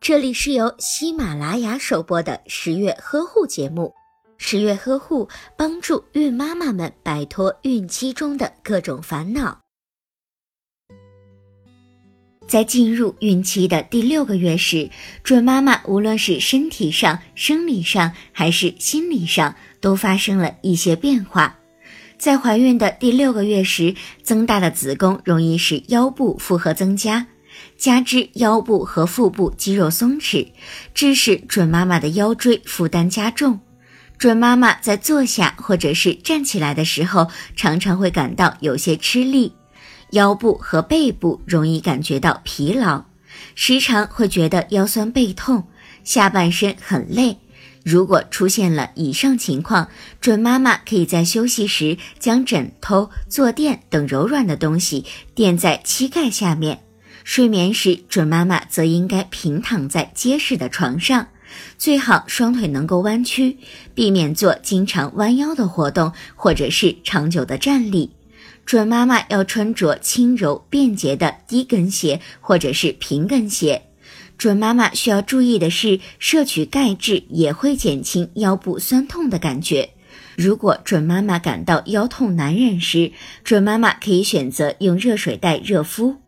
这里是由喜马拉雅首播的十月呵护节目。十月呵护帮助孕妈妈们摆脱孕期中的各种烦恼。在进入孕期的第六个月时，准妈妈无论是身体上、生理上还是心理上，都发生了一些变化。在怀孕的第六个月时，增大的子宫容易使腰部负荷增加。加之腰部和腹部肌肉松弛，致使准妈妈的腰椎负担加重。准妈妈在坐下或者是站起来的时候，常常会感到有些吃力，腰部和背部容易感觉到疲劳，时常会觉得腰酸背痛，下半身很累。如果出现了以上情况，准妈妈可以在休息时将枕头、坐垫等柔软的东西垫在膝盖下面。睡眠时，准妈妈则应该平躺在结实的床上，最好双腿能够弯曲，避免做经常弯腰的活动或者是长久的站立。准妈妈要穿着轻柔便捷的低跟鞋或者是平跟鞋。准妈妈需要注意的是，摄取钙质也会减轻腰部酸痛的感觉。如果准妈妈感到腰痛难忍时，准妈妈可以选择用热水袋热敷。